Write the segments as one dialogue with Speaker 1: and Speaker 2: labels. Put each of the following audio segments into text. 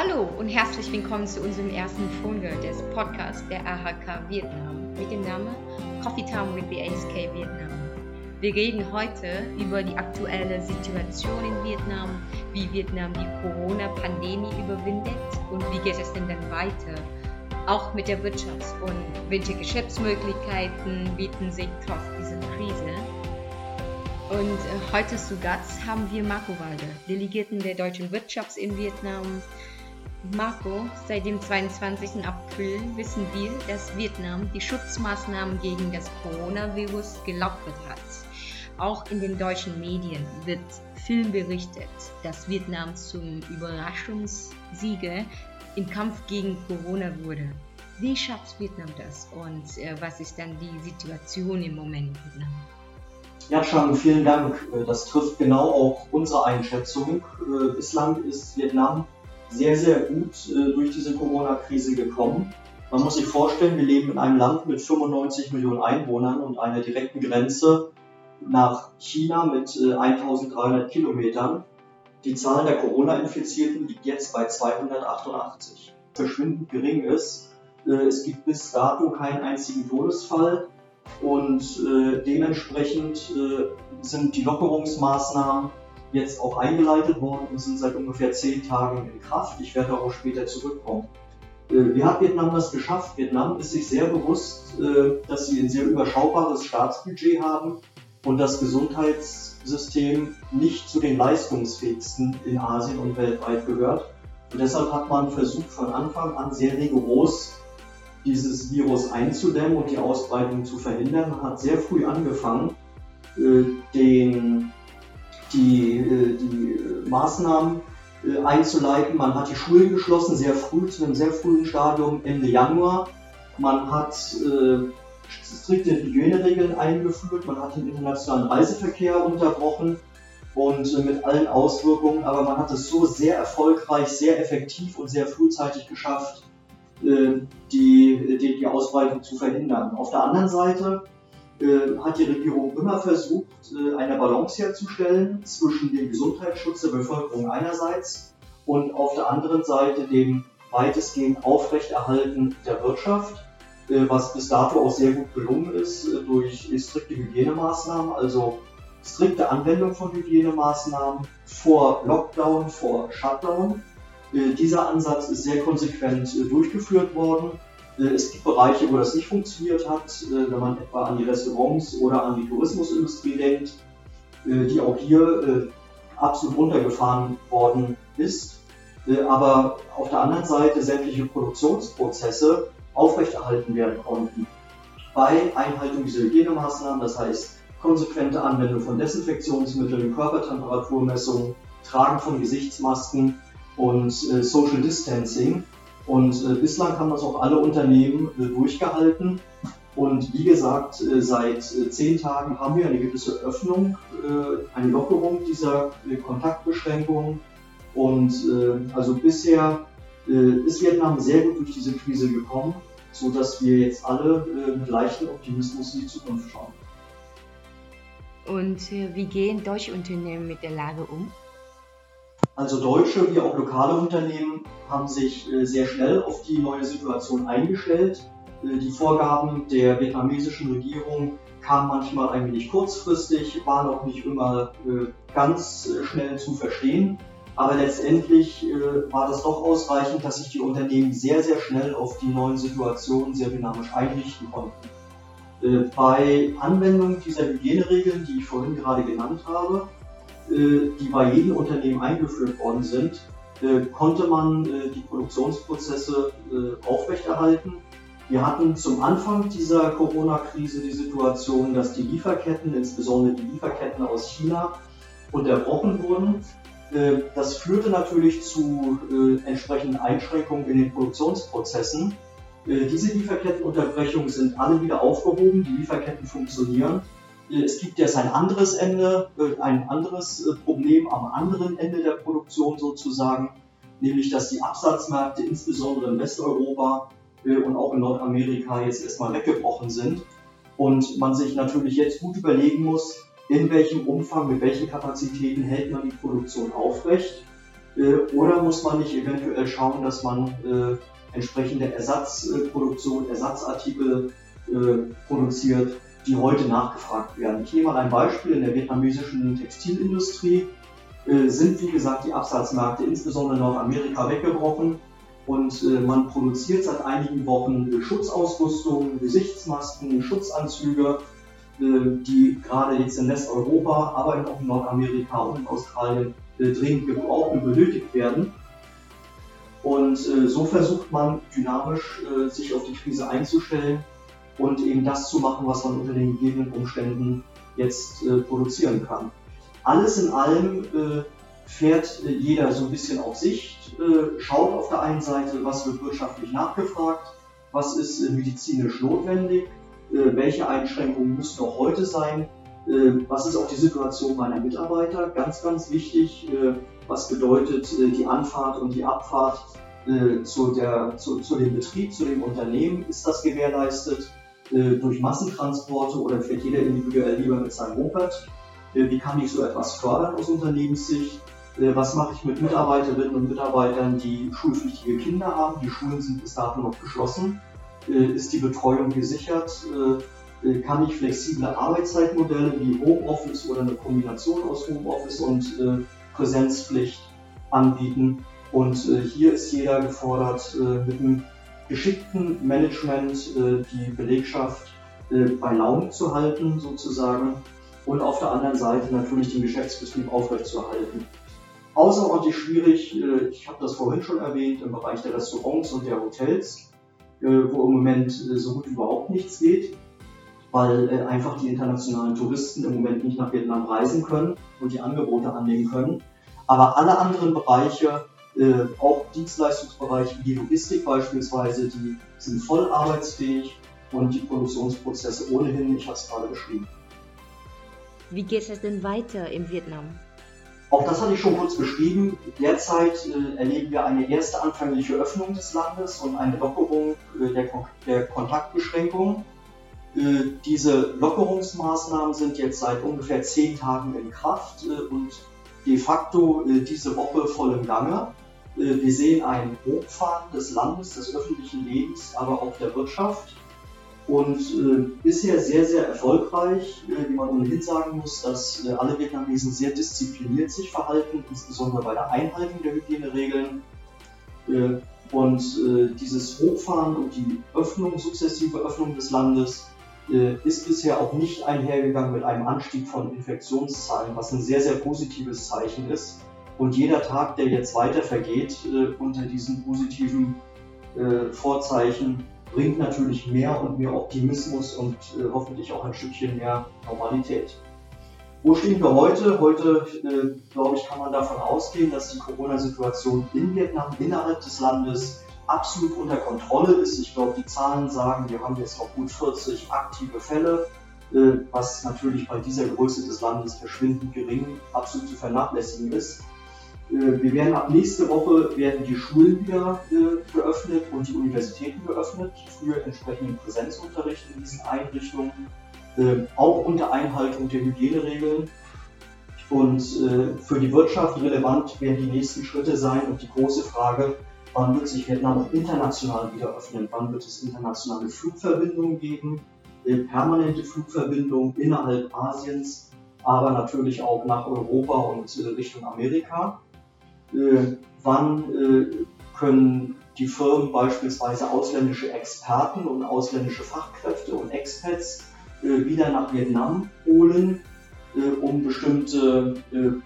Speaker 1: Hallo und herzlich willkommen zu unserem ersten Folge des Podcasts der AHK Vietnam mit dem Namen Coffee Time with the ASK Vietnam. Wir reden heute über die aktuelle Situation in Vietnam, wie Vietnam die Corona-Pandemie überwindet und wie geht es denn dann weiter. Auch mit der Wirtschafts- und welche Geschäftsmöglichkeiten bieten sich trotz dieser Krise. Und äh, heute zu Gast haben wir Marco Walde, Delegierten der deutschen Wirtschafts in Vietnam, Marco, seit dem 22. April wissen wir, dass Vietnam die Schutzmaßnahmen gegen das Coronavirus gelockert hat. Auch in den deutschen Medien wird viel berichtet, dass Vietnam zum Überraschungssieger im Kampf gegen Corona wurde. Wie schafft Vietnam das und äh, was ist dann die Situation im Moment in Vietnam?
Speaker 2: Ja, Chang, vielen Dank. Äh, das trifft genau auch unsere Einschätzung. Äh, bislang ist Vietnam sehr, sehr gut äh, durch diese Corona-Krise gekommen. Man muss sich vorstellen, wir leben in einem Land mit 95 Millionen Einwohnern und einer direkten Grenze nach China mit äh, 1300 Kilometern. Die Zahl der Corona-Infizierten liegt jetzt bei 288. Verschwindend gering ist. Äh, es gibt bis dato keinen einzigen Todesfall und äh, dementsprechend äh, sind die Lockerungsmaßnahmen jetzt auch eingeleitet worden und sind seit ungefähr zehn Tagen in Kraft. Ich werde darauf später zurückkommen. Äh, wie hat Vietnam das geschafft? Vietnam ist sich sehr bewusst, äh, dass sie ein sehr überschaubares Staatsbudget haben und das Gesundheitssystem nicht zu den leistungsfähigsten in Asien und weltweit gehört. Und deshalb hat man versucht, von Anfang an sehr rigoros dieses Virus einzudämmen und die Ausbreitung zu verhindern. Man hat sehr früh angefangen, äh, den die, äh, die Maßnahmen äh, einzuleiten. Man hat die Schulen geschlossen, sehr früh, zu einem sehr frühen Stadium, Ende Januar. Man hat äh, strikte Hygieneregeln eingeführt, man hat den internationalen Reiseverkehr unterbrochen und äh, mit allen Auswirkungen, aber man hat es so sehr erfolgreich, sehr effektiv und sehr frühzeitig geschafft, äh, die, die, die Ausbreitung zu verhindern. Auf der anderen Seite äh, hat die Regierung immer versucht, äh, eine Balance herzustellen zwischen dem Gesundheitsschutz der Bevölkerung einerseits und auf der anderen Seite dem weitestgehend Aufrechterhalten der Wirtschaft, äh, was bis dato auch sehr gut gelungen ist durch strikte Hygienemaßnahmen, also strikte Anwendung von Hygienemaßnahmen vor Lockdown, vor Shutdown. Dieser Ansatz ist sehr konsequent durchgeführt worden es gibt Bereiche, wo das nicht funktioniert hat, äh, wenn man etwa an die Restaurants oder an die Tourismusindustrie denkt, äh, die auch hier absolut runtergefahren worden ist. Aber auf der anderen Seite sämtliche Produktionsprozesse aufrechterhalten werden konnten. Bei Einhaltung dieser Hygienemaßnahmen, das heißt konsequente Anwendung von Desinfektionsmitteln, Körpertemperaturmessung, Tragen von Gesichtsmasken und Social Distancing, und äh, bislang haben das auch alle Unternehmen äh, durchgehalten. Und wie gesagt, äh, seit äh, zehn Tagen haben wir eine gewisse Öffnung, äh, eine Lockerung dieser Kontaktbeschränkungen. Und also bisher ist Vietnam sehr gut durch diese Krise gekommen, sodass wir jetzt alle mit leichtem Optimismus in die Zukunft schauen.
Speaker 1: Und wie gehen deutsche Unternehmen mit der Lage um?
Speaker 2: Also deutsche wie auch lokale Unternehmen haben sich äh, sehr schnell auf die neue Situation eingestellt. Äh, die Vorgaben der vietnamesischen Regierung kamen manchmal ein wenig kurzfristig, waren auch nicht immer äh, ganz schnell zu verstehen. Aber letztendlich war das doch ausreichend, dass sich die Unternehmen sehr, sehr schnell auf die neuen Situationen sehr dynamisch einrichten konnten. Bei Anwendung dieser Hygieneregeln, die ich vorhin gerade genannt habe, die bei jedem Unternehmen eingeführt worden sind, äh, konnte man äh, die Produktionsprozesse aufrechterhalten. Wir hatten zum Anfang dieser Corona-Krise die Situation, dass die Lieferketten, insbesondere die Lieferketten aus China, unterbrochen wurden. Das führte natürlich zu entsprechenden Einschränkungen in den Produktionsprozessen. Diese Lieferkettenunterbrechungen sind alle wieder aufgehoben, die Lieferketten funktionieren es gibt jetzt ein anderes Ende, äh, ein anderes äh, Problem am anderen Ende der Produktion sozusagen, nämlich dass die Absatzmärkte insbesondere in Westeuropa äh, und auch in Nordamerika jetzt erstmal weggebrochen sind und man sich natürlich jetzt gut überlegen muss, in welchem Umfang, mit welchen Kapazitäten hält man die Produktion aufrecht. Oder muss man nicht eventuell schauen, dass man entsprechende Ersatzproduktion, Ersatzartikel produziert, die heute nachgefragt werden. Ich nehme mal ein Beispiel. In der vietnamesischen Textilindustrie sind, wie gesagt, die Absatzmärkte insbesondere in Nordamerika weggebrochen und äh, man produziert seit einigen Wochen äh, Schutzausrüstung, Gesichtsmasken, Schutzanzüge, äh, die gerade jetzt in Westeuropa, aber auch in Nordamerika und in Australien äh, dringend gebraucht und benötigt werden. Und äh, so versucht man dynamisch äh, sich auf die Krise einzustellen und eben das zu machen, was man unter den gegebenen Umständen jetzt produzieren kann. Alles in allem fährt äh, jeder so ein bisschen auf Sicht, äh, schaut auf der einen Seite, was wird wirtschaftlich nachgefragt, was ist äh, medizinisch notwendig, welche Einschränkungen müssen auch heute sein, was ist auch die Situation meiner Mitarbeiter, ganz, ganz wichtig, was bedeutet die Anfahrt und die Abfahrt zu, der, zu, zu dem Betrieb, zu dem Unternehmen, ist das gewährleistet durch Massentransporte oder fährt jeder individuell lieber mit seinem Moped? Wie kann ich so etwas fördern aus Unternehmenssicht? Äh, was mache ich mit Mitarbeiterinnen und Mitarbeitern, die schulpflichtige Kinder haben? Die Schulen sind bis dato noch geschlossen. Äh, ist die Betreuung gesichert? Äh, kann ich flexible Arbeitszeitmodelle wie Homeoffice oder eine Kombination aus Homeoffice und Präsenzpflicht anbieten? Und hier ist jeder gefordert, mit einem geschickten Management die Belegschaft bei Laune zu halten, sozusagen, und auf der anderen Seite natürlich den Geschäftsbetrieb aufrechtzuerhalten außerordentlich schwierig, äh, ich habe das vorhin schon erwähnt, im Bereich der Restaurants und der Hotels, äh, wo im Moment äh, so gut überhaupt nichts geht, weil einfach die internationalen Touristen im Moment nicht nach Vietnam reisen können und die Angebote annehmen können. Aber alle anderen Bereiche, auch Dienstleistungsbereiche wie die Logistik beispielsweise, die sind voll arbeitsfähig und die Produktionsprozesse ohnehin, ich habe es gerade beschrieben.
Speaker 1: Wie geht es denn weiter in Vietnam?
Speaker 2: Auch das hatte ich schon kurz beschrieben. Derzeit äh, erleben wir eine erste anfängliche Öffnung des Landes und eine Lockerung äh, der, Kon der Kontaktbeschränkungen. Äh, diese Lockerungsmaßnahmen sind jetzt seit ungefähr zehn Tagen in Kraft äh, und de facto äh, diese Woche voll im Gange. Äh, wir sehen ein Hochfahren des Landes, des öffentlichen Lebens, aber auch der Wirtschaft und äh, bisher sehr, sehr erfolgreich, äh, wie man ohnehin sagen muss, dass äh, alle Vietnamesen sehr diszipliniert sich verhalten, insbesondere bei der Einhaltung der Hygieneregeln. Äh, und äh, dieses Hochfahren und die Öffnung, sukzessive Öffnung des Landes ist bisher auch nicht einhergegangen mit einem Anstieg von Infektionszahlen, was ein sehr, sehr positives Zeichen ist. Und jeder Tag, der jetzt weiter vergeht unter diesen positiven Vorzeichen, bringt natürlich mehr und mehr Optimismus und äh, hoffentlich auch ein Stückchen mehr Normalität. Wo stehen wir heute? Heute, äh, glaube ich, kann man davon ausgehen, dass die Corona-Situation in Vietnam innerhalb des Landes absolut unter Kontrolle ist. Ich glaube, die Zahlen sagen, wir haben jetzt noch gut 40 aktive Fälle, äh, was natürlich bei dieser Größe des Landes verschwindend gering, absolut zu vernachlässigen ist. Äh, wir werden ab nächste Woche werden die Schulen wieder äh, geöffnet und die Universitäten geöffnet für entsprechenden Präsenzunterricht in diesen Einrichtungen, äh, auch unter Einhaltung der Hygieneregeln. Und äh, für die Wirtschaft relevant werden die nächsten Schritte sein und die große Frage, wann wird sich Vietnam auch international wieder öffnen? Wann wird es internationale Flugverbindungen geben, äh, permanente Flugverbindungen innerhalb Asiens, aber natürlich auch nach Europa und äh, Richtung Amerika? Äh, wann äh, können die Firmen beispielsweise ausländische Experten und ausländische Fachkräfte und Expats äh, wieder nach Vietnam holen, um bestimmte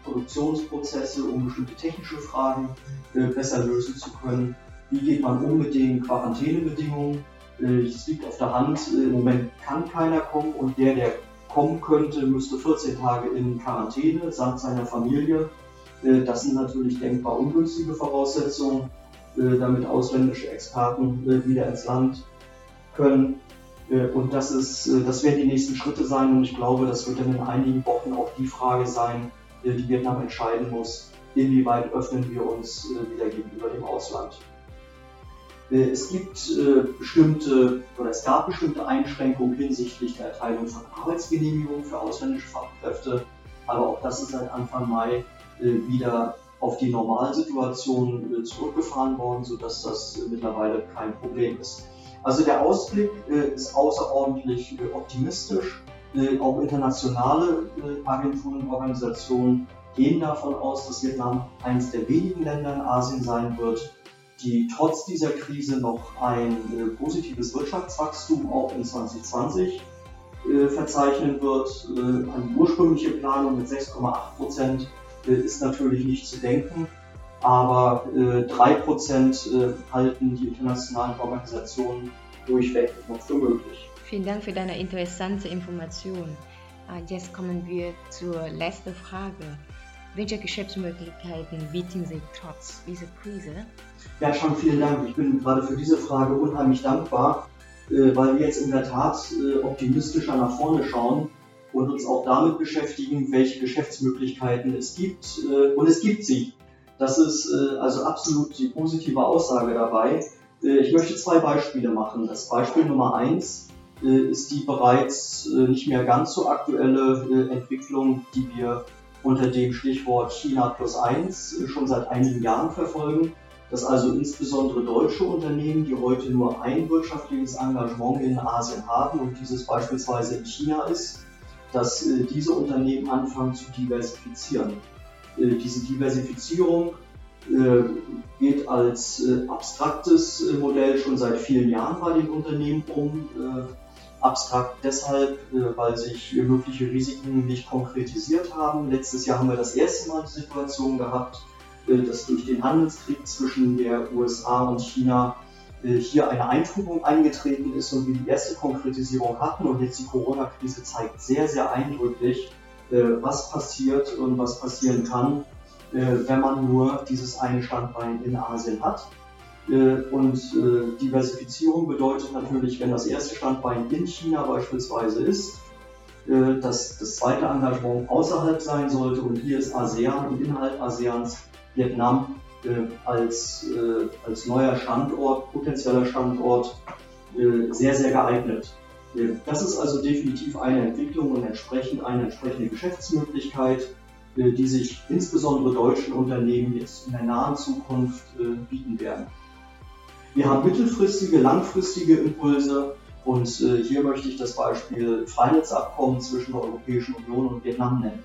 Speaker 2: Produktionsprozesse, um bestimmte technische Fragen besser lösen zu können. Wie geht man um mit den Quarantänebedingungen? Es liegt auf der Hand, im Moment kann keiner kommen und der, der kommen könnte, müsste 14 Tage in Quarantäne samt seiner Familie das sind natürlich denkbar ungünstige Voraussetzungen, äh, damit ausländische Experten äh, wieder ins Land können. Und das, ist, das werden die nächsten Schritte sein und ich glaube, das wird dann in einigen Wochen auch die Frage sein, die Vietnam entscheiden muss, inwieweit öffnen wir uns wieder gegenüber dem Ausland. Es gibt bestimmte oder es gab bestimmte Einschränkungen hinsichtlich der Erteilung von Arbeitsgenehmigungen für ausländische Fachkräfte, aber auch das ist seit Anfang Mai äh, wieder auf die Normalsituation äh, zurückgefahren worden, sodass das äh, mittlerweile kein Problem ist. Also der Ausblick äh, ist außerordentlich äh, optimistisch. Äh, auch internationale äh, Agenturen und Organisationen gehen davon aus, dass Vietnam eines der wenigen Länder in Asien sein wird, die trotz dieser Krise noch ein positives Wirtschaftswachstum auch in 2020 verzeichnen wird. Eine ursprüngliche Planung mit 6,8 Prozent ist natürlich nicht zu denken, aber äh, 3% äh, halten die internationalen Organisationen durchweg noch für möglich.
Speaker 1: Vielen Dank für deine interessante Information. Ah, jetzt kommen wir zur letzten Frage. Welche Geschäftsmöglichkeiten bieten Sie trotz dieser Krise?
Speaker 2: Ja, schon vielen Dank. Ich bin gerade für diese Frage unheimlich dankbar, äh, weil wir jetzt in der Tat äh, optimistischer nach vorne schauen und uns auch damit beschäftigen, welche Geschäftsmöglichkeiten es gibt. Äh, und es gibt sie. Das ist äh, also absolut die positive Aussage dabei. Äh, ich möchte zwei Beispiele machen. Das Beispiel Nummer eins ist die bereits nicht mehr ganz so aktuelle Entwicklung, die wir unter dem Stichwort China plus eins schon seit einigen Jahren verfolgen, dass also insbesondere deutsche Unternehmen, die heute nur ein wirtschaftliches Engagement in Asien haben und dieses beispielsweise in China ist, dass äh, diese Unternehmen anfangen zu diversifizieren. Äh, diese Diversifizierung äh, geht als abstraktes Modell schon seit vielen Jahren bei den Unternehmen um. Abstrakt deshalb, weil sich mögliche Risiken nicht konkretisiert haben. Letztes Jahr haben wir das erste Mal die Situation gehabt, dass durch den Handelskrieg zwischen der USA und China hier eine Eintrübung eingetreten ist und wir die erste Konkretisierung hatten und jetzt die Corona-Krise zeigt sehr, sehr eindrücklich, äh, was passiert und was passieren kann, äh, wenn man nur dieses eine Standbein in Asien hat. Und Diversifizierung bedeutet natürlich, wenn das erste Standbein in China beispielsweise ist, dass das zweite Engagement außerhalb sein sollte und hier ist ASEAN und innerhalb ASEANs Vietnam äh, als, äh, als neuer Standort, potenzieller Standort, äh, sehr, sehr geeignet. Das ist also definitiv eine Entwicklung und entsprechend eine entsprechende Geschäftsmöglichkeit, die sich insbesondere deutschen Unternehmen jetzt in der nahen Zukunft bieten werden. Wir haben mittelfristige, langfristige Impulse und hier möchte ich das Beispiel Freiheitsabkommen zwischen der Europäischen Union und Vietnam nennen.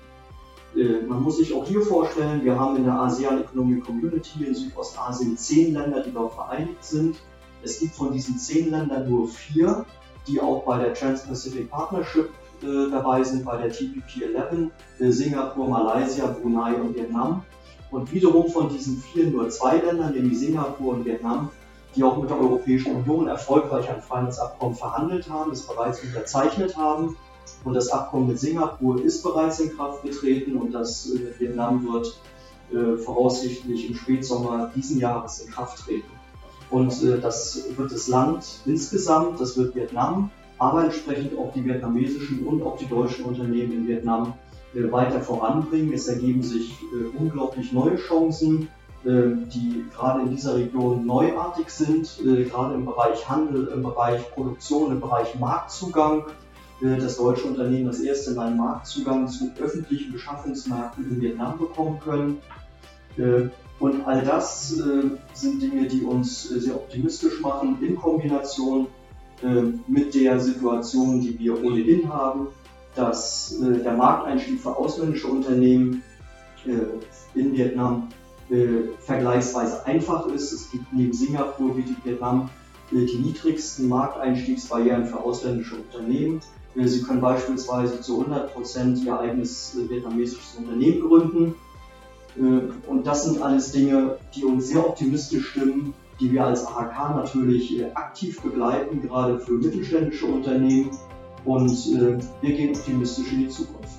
Speaker 2: Äh, man muss sich auch hier vorstellen, wir haben in der ASEAN Economic Community in Südostasien zehn Länder, die dort vereinigt sind. Es gibt von diesen zehn Ländern nur vier, die auch bei der Trans-Pacific Partnership äh, dabei sind, bei der TPP 11, äh, Singapur, Malaysia, Brunei und Vietnam. Und wiederum von diesen vier nur zwei Ländern, nämlich Singapur und Vietnam, die auch mit der Europäischen Union erfolgreich ein Freihandelsabkommen verhandelt haben, es bereits unterzeichnet haben und das Abkommen mit Singapur ist bereits in Kraft getreten und das äh, Vietnam wird äh, voraussichtlich im Spätsommer diesen Jahres in Kraft treten. Und äh, das wird das Land insgesamt, das wird Vietnam, aber entsprechend auch die vietnamesischen und auch die deutschen Unternehmen in Vietnam weiter voranbringen. Es ergeben sich unglaublich neue Chancen, die gerade in dieser Region neuartig sind, gerade im Bereich Handel, im Bereich Produktion, im Bereich Marktzugang das deutsche Unternehmen das erste Mal Marktzugang zu öffentlichen Beschaffungsmärkten in Vietnam bekommen können. Äh, und all das äh, sind Dinge, die uns äh, sehr optimistisch machen in Kombination mit der Situation, die wir ohnehin haben, dass der Markteinstieg für ausländische Unternehmen in Vietnam vergleichsweise einfach ist. Es gibt neben Singapur wie Vietnam die niedrigsten Markteinstiegsbarrieren für ausländische Unternehmen. Sie können beispielsweise zu 100% Ihr eigenes äh, vietnamesisches Unternehmen gründen. Äh, und das sind alles Dinge, die uns sehr optimistisch stimmen, die wir als AHK natürlich äh, aktiv begleiten, gerade für mittelständische Unternehmen. Und wir gehen optimistisch in die Zukunft.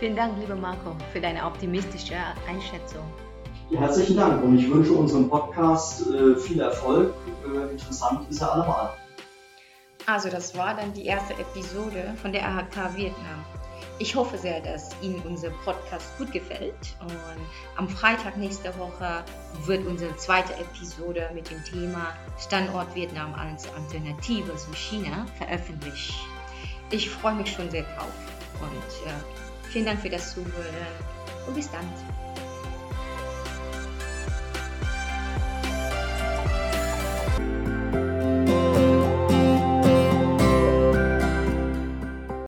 Speaker 1: Vielen Dank, lieber Marco, für deine optimistische Einschätzung.
Speaker 2: Herzlichen Dank und ich wünsche unserem Podcast viel Erfolg. Interessant ist er allemal.
Speaker 1: Also das war dann die erste Episode von der AHK Vietnam. Ich hoffe sehr, dass Ihnen unser Podcast gut gefällt. Und am Freitag nächste Woche wird unsere zweite Episode mit dem Thema Standort Vietnam als Alternative zu China veröffentlicht. Ich freue mich schon sehr drauf und äh, vielen Dank für das Zuhören und bis dann.